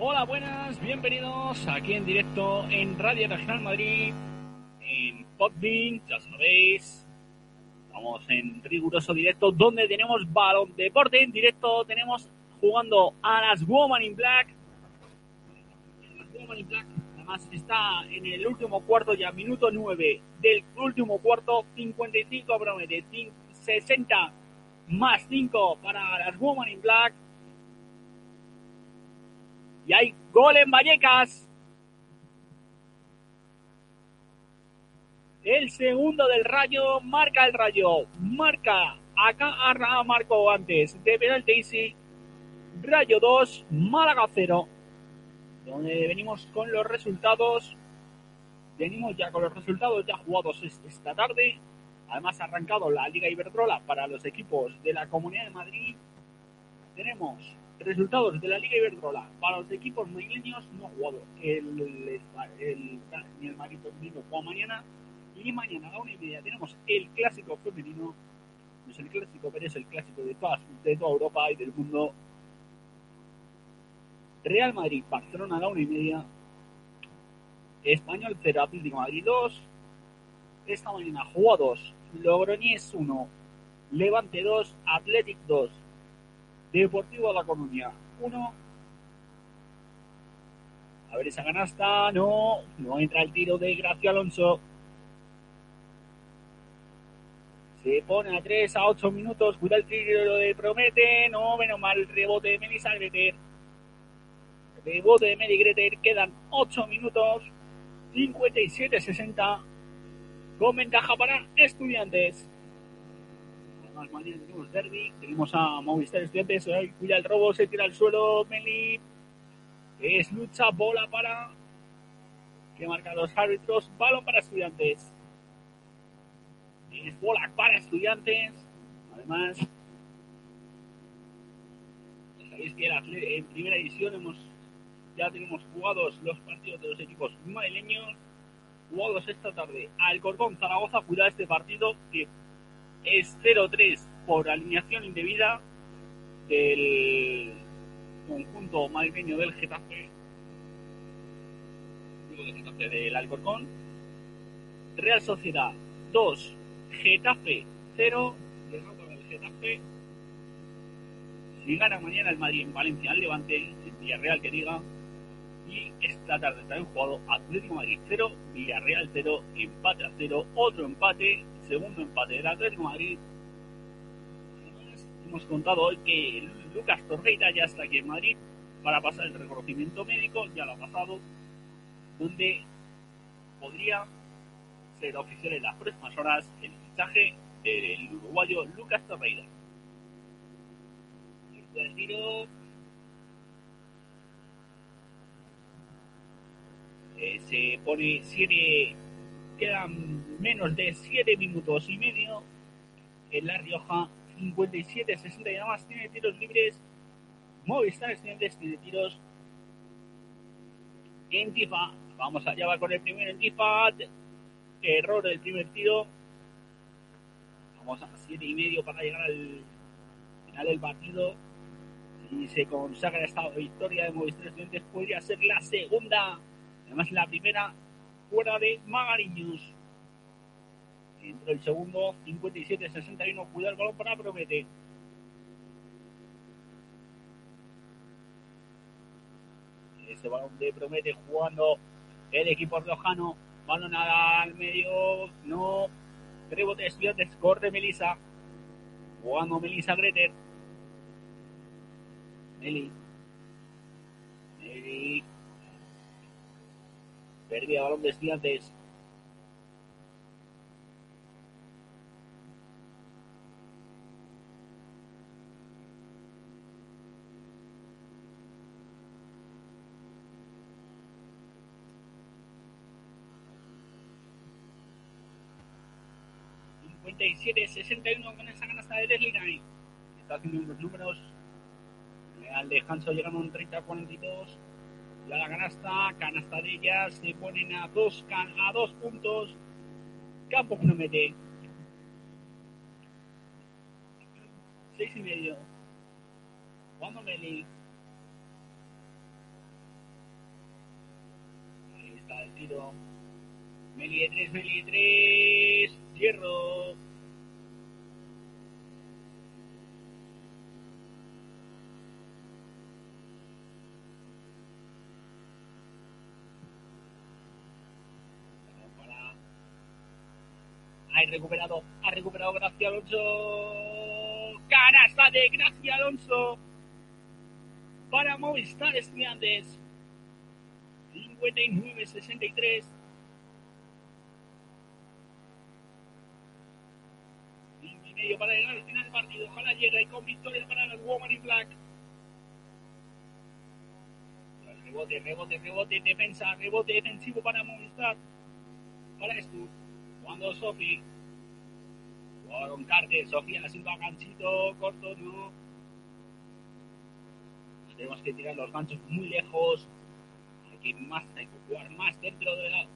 Hola, buenas, bienvenidos aquí en directo en Radio Regional Madrid, en Podbean, ya sabéis. Estamos en riguroso directo donde tenemos balón deporte en directo, tenemos jugando a las Woman in Black. Las in Black además está en el último cuarto ya, minuto 9 del último cuarto, 55 promete, 60 más 5 para las Woman in Black. Y hay gol en Vallecas. El segundo del Rayo marca el Rayo. Marca acá a Marco antes de penalti. Rayo 2, Málaga 0. Donde venimos con los resultados. Venimos ya con los resultados ya jugados esta tarde. Además ha arrancado la Liga Iberdrola para los equipos de la Comunidad de Madrid. Tenemos resultados de la Liga Iberdrola para los equipos madrileños no jugado. El, el, el, el Madrid juega mañana. Y mañana a la una y media tenemos el clásico femenino. No es el clásico, pero es el clásico de, todas, de toda Europa y del mundo. Real Madrid, Barcelona a la una y media. Español 0, Atlético Madrid 2. Esta mañana jugados Logroñés 1, Levante 2, Athletic 2, Deportivo La Coruña 1. A ver esa canasta, no, no entra el tiro de Gracia Alonso. Se pone a 3 a 8 minutos, cuida el tiro de Promete, no, menos mal, rebote de Melissa Greter. Rebote de Meli Greter, quedan 8 minutos, 57-60 con ventaja para estudiantes. Mañana tenemos derby, tenemos a Movistar Estudiantes, cuida el robo, se tira al suelo, Meli. Es lucha, bola para que marca los árbitros, balón para estudiantes. Es bola para estudiantes. Además, sabéis que en primera edición hemos ya tenemos jugados los partidos de los equipos madrileños jugados esta tarde. Alcorcón Zaragoza, cuidado este partido que es 0-3 por alineación indebida del conjunto madrileño del Getafe. Digo del Getafe del Alcorcón. Real Sociedad 2, Getafe 0. del Getafe. Si gana mañana el Madrid en Valencia al Levante, en Villarreal que diga, y esta tarde también jugado Atlético Madrid 0, Villarreal 0, empate a 0, otro empate, segundo empate del Atlético Madrid. Además, hemos contado hoy que Lucas Torreira ya está aquí en Madrid para pasar el reconocimiento médico, ya lo ha pasado, donde podría ser oficial en las próximas horas el fichaje del uruguayo Lucas Torreira. El tiro Eh, se pone 7, quedan menos de 7 minutos y medio. En La Rioja, 57-60 y nada más tiene tiros libres. Movistar Estudiantes tiene tiros en Tifa. Vamos allá va con el primero en Tifa. Error del primer tiro. Vamos a 7 y medio para llegar al final del partido. Si se consagra esta victoria de Movistar Estudiantes, podría ser la segunda Además, la primera fuera de Magariños. Entró el segundo, 57-61. Cuidado el balón para Promete. Ese balón de Promete jugando el equipo riojano. Balón al medio. No. Rebote de estudiantes. Corte Melissa. Jugando Melissa Greter. Meli. Meli Perdía balón de estudiantes. y 61 con esa canasta de Leslie Está haciendo unos números. Al de Hanso a un 30-42 la canasta, canastadillas, se ponen a dos, a dos puntos, Campos no mete. Seis y medio. Jugando Meli. Ahí está el tiro. Meli de tres, Meli de tres. Cierro. Recuperado, ha recuperado Gracia Alonso. Canasta de Gracia Alonso para Movistar Estudiantes. 59-63. Y medio para llegar al final del partido. Ojalá llegue con victoria para los Woman in Black. Rebote, rebote, rebote, defensa, rebote defensivo para Movistar. Para esto. Cuando Sofi. Jugaron Carter, Sofía Silva, ganchito, corto, no. Tenemos que tirar los ganchos muy lejos. Hay que, más, hay que jugar más dentro de la,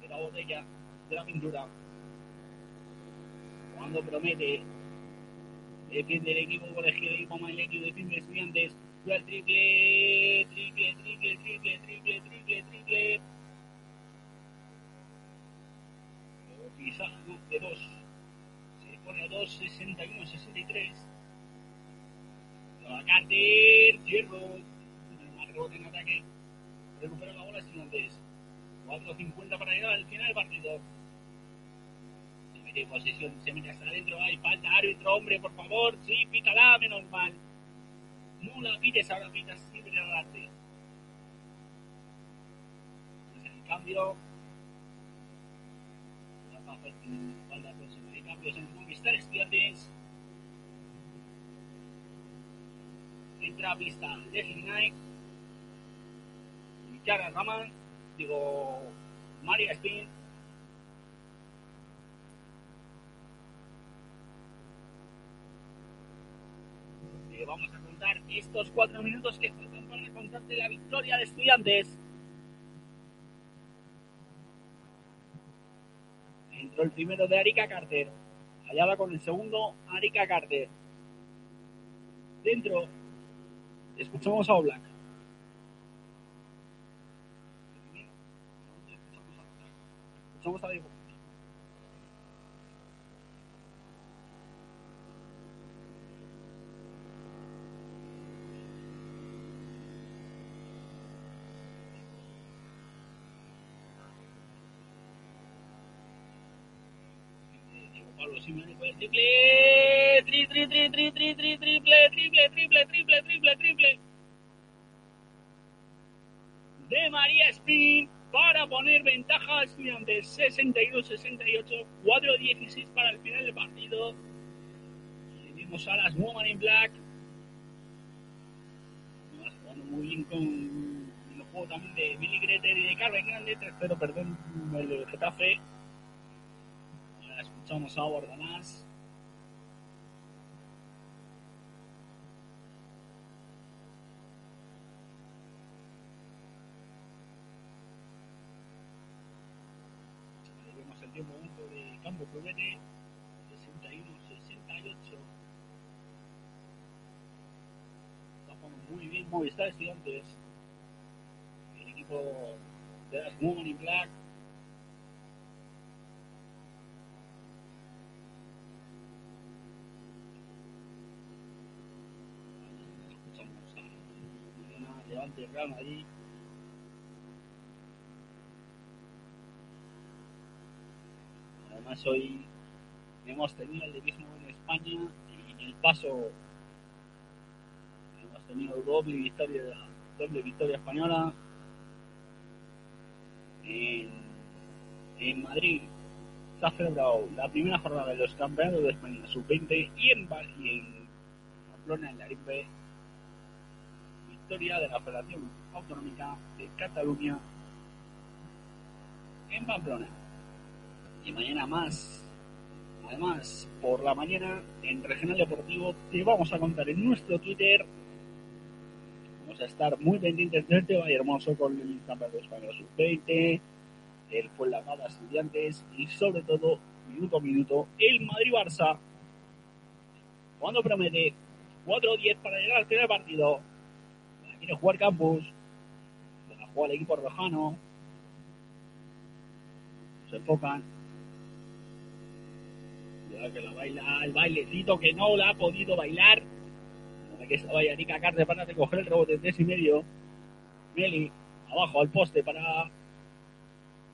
de la botella, de la pintura. Cuando promete, defiende el equipo colegio, el equipo Maileño, defiende estudiantes. El triple, triple, 61-63. Lo Carter, Fierro, mal rebote en ataque. Recupera la bola sin antes. 4.50 para llegar al final del partido. Se mete en posesión, se mete hasta adentro. Hay falta, árbitro, hombre, por favor. Sí, pítala, menos mal. No la pites, ahora pitas siempre adelante. Pues el cambio. La falta, falta, falta, falta, falta, Movistar Estudiantes. entra a pista Leslie Knight, Yara Raman, digo, Maria Spin. Vamos a contar estos cuatro minutos que faltan para contarte la victoria de estudiantes. Entró el primero de Arica Carter. Va con el segundo Arica Carter. Dentro Escuchamos a Oblak. Escuchamos a Diego. Pablo Simeone con el triple, tri, tri, tri, tri, tri, tri, triple, triple, triple, triple, triple, triple. De María Spin para poner ventaja a estudiantes 62-68, 4-16 para el final del partido. Seguimos a las Woman in Black. Jugando muy bien con el juego también de Billy Greter y de Carmen Grande, tercero, perdón, el Getafe escuchamos a Bordalás. Vemos el tiempo de campo promete 61-68. Está jugando muy bien Movistar Estudiantes. El equipo de las Women in Black Levante Real Madrid. Además hoy hemos tenido el mismo en España y en el paso hemos tenido doble victoria, doble victoria española en, en Madrid se ha celebrado la primera jornada de los campeonatos de España sub-20 y en, y en Pamplona en la Arimbe victoria de la Federación Autonómica de Cataluña en Pamplona. Y mañana más. Además, por la mañana en Regional Deportivo te vamos a contar en nuestro Twitter. Vamos a estar muy pendientes tema y hermoso con el Campeonato Español Sub-20, el Fuenlabrada Estudiantes y sobre todo, minuto a minuto, el Madrid-Barça. Cuando promete 4-10 para llegar al final del partido, quiere jugar Campos, la juega el equipo rojano, se enfocan. Que la baila el bailecito que no la ha podido bailar. Para que se vaya Nika Carter para recoger el rebote de tres y medio. Meli abajo al poste para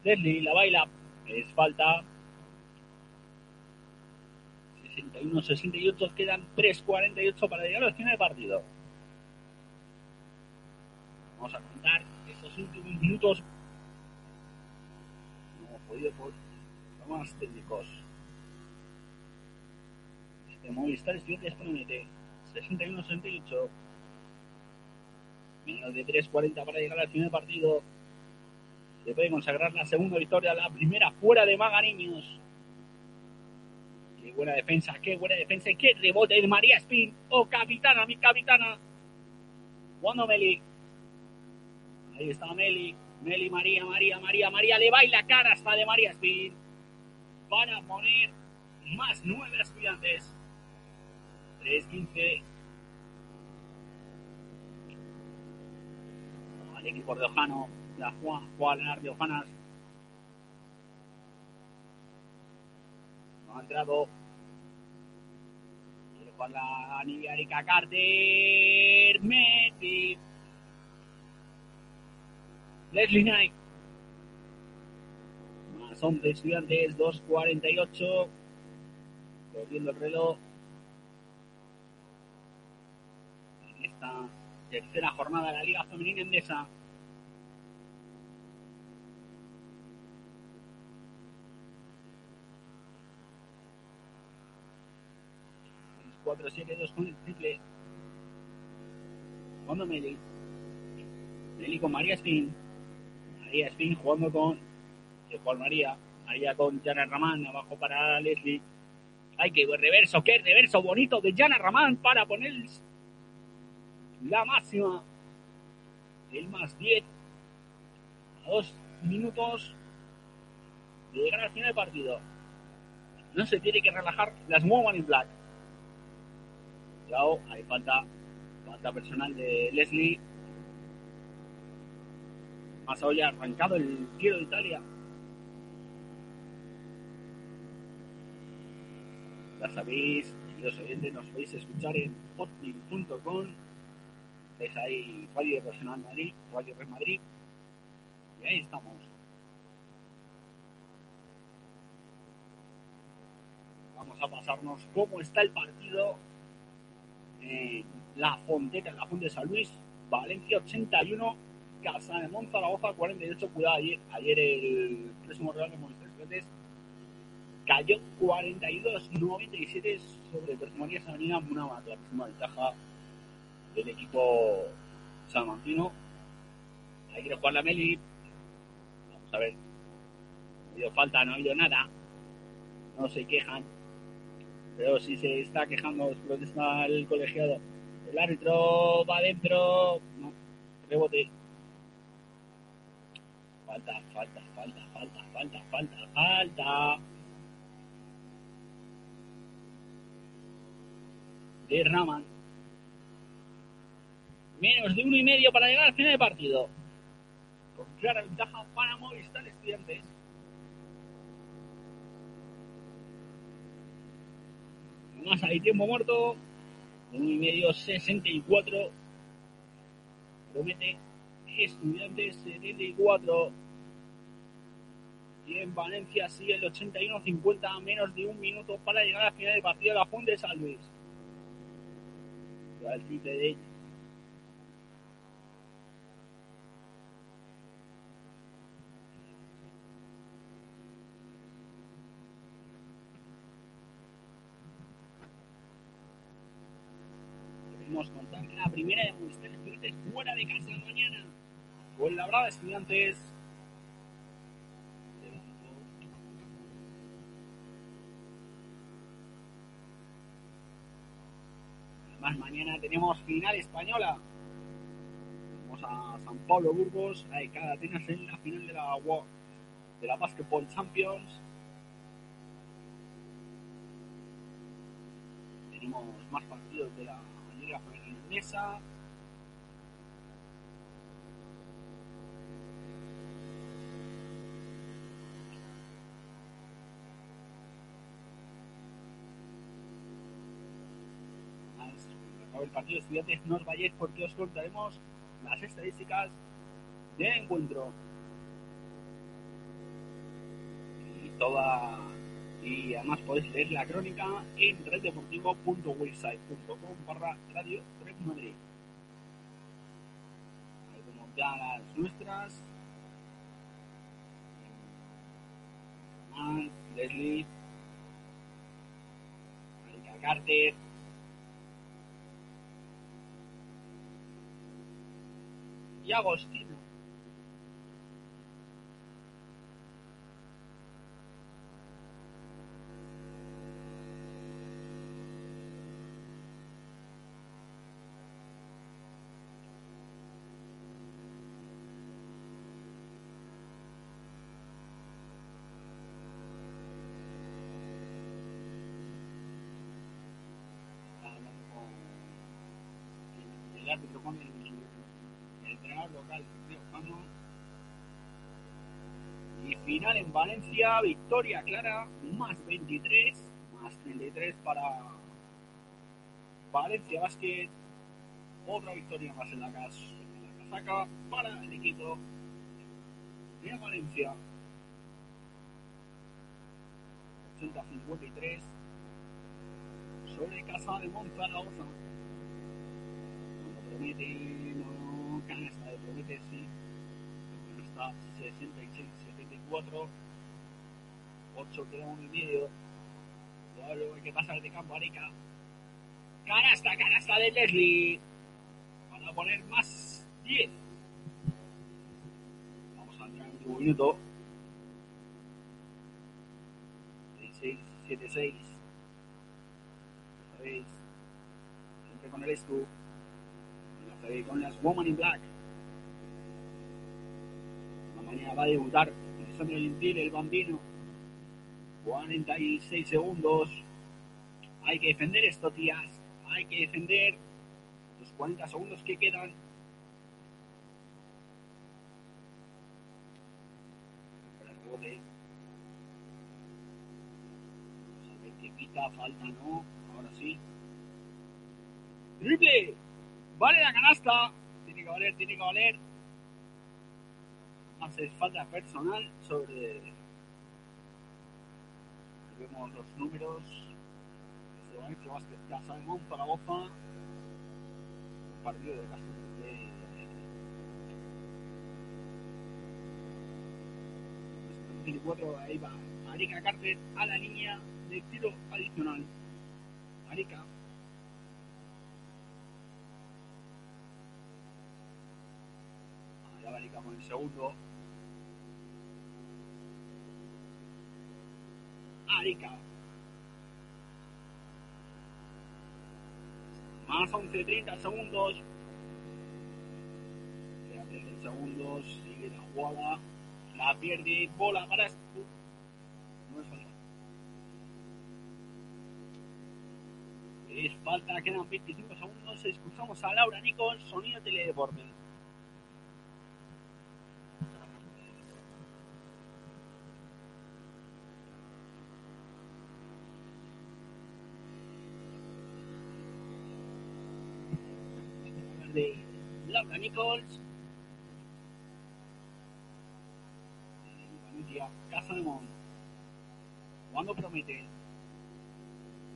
Leslie, la baila. Es falta. 61-68, quedan 3-48 para llegar al final del partido. Vamos a contar estos últimos minutos. No hemos podido por problemas técnicos. Este Movistar Estudiantes promete 61-68. Menos de 3-40 para llegar al final del partido. Se puede consagrar la segunda victoria, la primera fuera de Magariños. Qué buena defensa, qué buena defensa, qué rebote de María Spin. Oh, capitana, mi capitana. Cuando Meli. Ahí está Meli. Meli, María, María, María, María. Le baila cara hasta de María Spin. Van a poner más nueve estudiantes. 3-15. El equipo de. La Juan, Juan Riojanas. No ha entrado. Quiere jugar la Nidia Erika Carter. Messi. Leslie Knight. Más 11 estudiantes, 2.48. Volviendo el reloj. En esta tercera jornada de la Liga Femenina Endesa. 4-7-2 con el triple. Jugando Meli. Meli con María Spin. María Spin jugando con Juan María. María con Jana Ramán. Abajo para Leslie. Ay, qué reverso, qué reverso bonito de Jana Ramán para poner la máxima. El más 10. A dos minutos de llegar al final del partido. No se tiene que relajar las Woman in Black. Cuidado, hay falta, falta personal de Leslie. Más ya arrancado el tiro de Italia. Ya sabéis, los oyentes nos podéis escuchar en hotmail.com. Veis ahí Radio Personal Madrid, Radio Red Madrid. Y ahí estamos. Vamos a pasarnos cómo está el partido en La Fonteta, en la Fuente de San Luis. Valencia 81, Casa de Monzaragoza 48. Cuidado, ayer, ayer el próximo Real de veces cayó 42-97 sobre Perfumerías Avenida Munamat, la próxima ventaja del equipo salmantino. Hay que jugar la Meli. Vamos a ver. No ha habido falta, no ha habido nada. No se quejan. Pero si se está quejando, protesta el colegiado. El árbitro va adentro. No, rebote. Falta, falta, falta, falta, falta, falta, falta. De Raman. Menos de uno y medio para llegar al final del partido. Con clara ventaja para Movistar Estudiantes. Más hay tiempo muerto. Uno y medio 64. Promete Estudiantes 74. Y en Valencia sigue el 81-50 menos de un minuto para llegar al final del partido de la Fuente San Luis. El triple de Queremos contar que la primera de Estudiantes fuera de casa mañana. Con la brava Estudiantes. Además, mañana tenemos final española. Vamos a San Pablo Burgos, a cada Atenas en la final de la, de la Basketball Champions. Tenemos más partidos de la Liga Femenina el partido de estudiantes, no os vayáis porque os contaremos las estadísticas del encuentro. Y toda y además podéis leer la crónica en reddeportivo.website.com barra radio Madrid. Ahí vemos ya las nuestras. Leslie, Marika Carter, y Agostino. Entrenador local, Jano. Y final en Valencia, victoria clara, más 23, más 33 para Valencia Basket. Otra victoria más en la, cas en la casaca para el equipo de Valencia. 80-53 sobre Casa de Monzaragoza. Cuando promete, 66, 74, 8 queda uno y medio. Luego que pasar de campo Areca. Canasta, canasta de Leslie. Para poner más 10. Vamos a entrar en último minuto. 6, 7, 6. Otra vez. Siempre con el escu. Y otra con las Woman in Black. Va a debutar Alessandro Gentil, el bambino. 46 segundos. Hay que defender esto, tías. Hay que defender los 40 segundos que quedan. Vamos a ver qué pita, falta, no. Ahora sí. ¡Triple! Vale la canasta. Tiene que valer, tiene que valer. Hace falta personal sobre. Vemos los números. Desde Valencia Basket Casa de Zaragoza. Partido de las de. 24, ahí va Arica Carter a la línea de tiro adicional. Arica. Ahí va con el segundo. Arica. Más 11, 30 segundos. Queda 30 segundos. Sigue la jugada. La pierde. Bola para. No es falta. Es falta. Quedan 25 segundos. Escuchamos a Laura Nicol. Sonido Teledeporte. De Laura Nichols. Valencia, Casa de Mon. Cuando promete.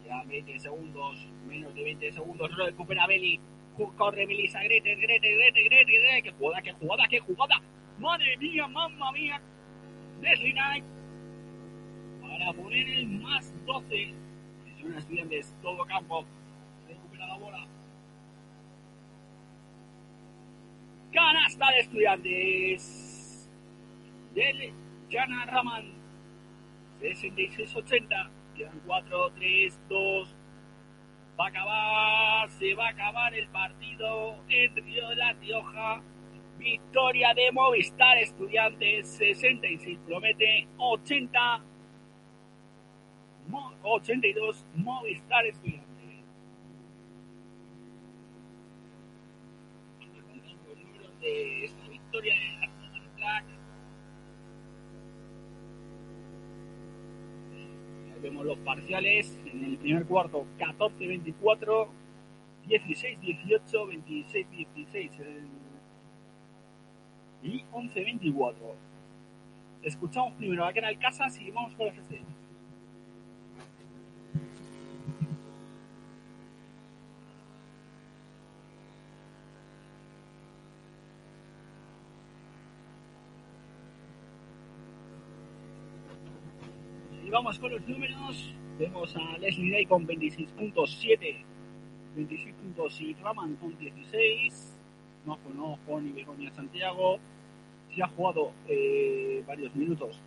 Quedan 20 segundos, menos de 20 segundos, recupera Beli. Corre Melissa Grete, Grete, Grete, Grete, Grete. ¡Qué jugada, qué jugada, qué jugada! ¡Madre mía, mamma mía! Leslie Knight. Para poner el más 12. Presiona estudiantes, todo campo. Recupera la bola. Canasta de estudiantes del Jana Raman 66-80 quedan 4, 3, 2 va a acabar se va a acabar el partido en Río de la Rioja. Victoria de Movistar Estudiantes 66 promete 80 82 Movistar Estudiantes de esta victoria de la Track. Ahí vemos los parciales en el primer cuarto 14-24, 16, 18, 26, 16 y 11, 24. Escuchamos primero a el Casas y vamos con la FC. Vamos con los números. Vemos a Leslie Day con 26.7 26 puntos y Raman con 16. No conozco ni Begoña Santiago. Si ha jugado eh, varios minutos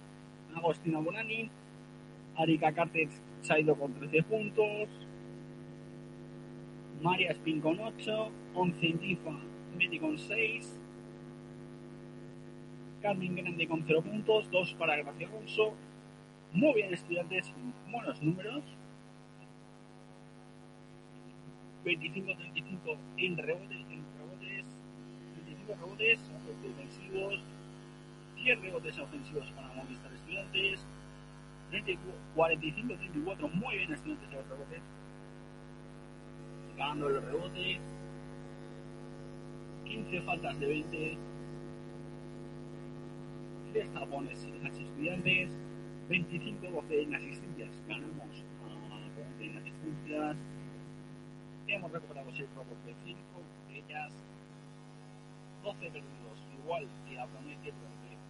Agostina Bonani. Arika Carter se ha ido con 13 puntos. María Spin con 8. 11 Indifa Medi con 6. Carmen Grande con 0 puntos. 2 para Gracia Alonso. Muy bien, estudiantes. Buenos números. 25-35 en rebotes, en rebotes, 25 rebotes defensivos, 10 rebotes ofensivos para Movistar Estudiantes, 45-34 muy bien Estudiantes en los rebotes, ganando el rebote, 15 faltas de 20, 3 tapones en las Estudiantes, 25-12 en asistencias, ganamos a 12 en asistencias, hemos recuperado 6 robos de 5 ellas, 12 perdidos, igual que la promedio,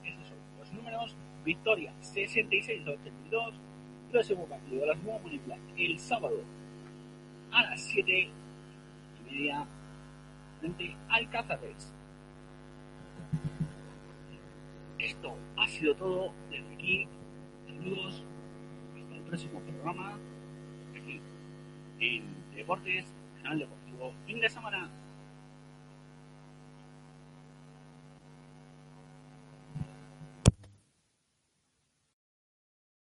pero esos son los números. Victoria 66 a 82, próximo partido de las Women el sábado a las 7 y media frente al Cázares. Esto ha sido todo desde aquí. Saludos. Hasta el próximo programa. Aquí en Deportes Deportivo fin de semana.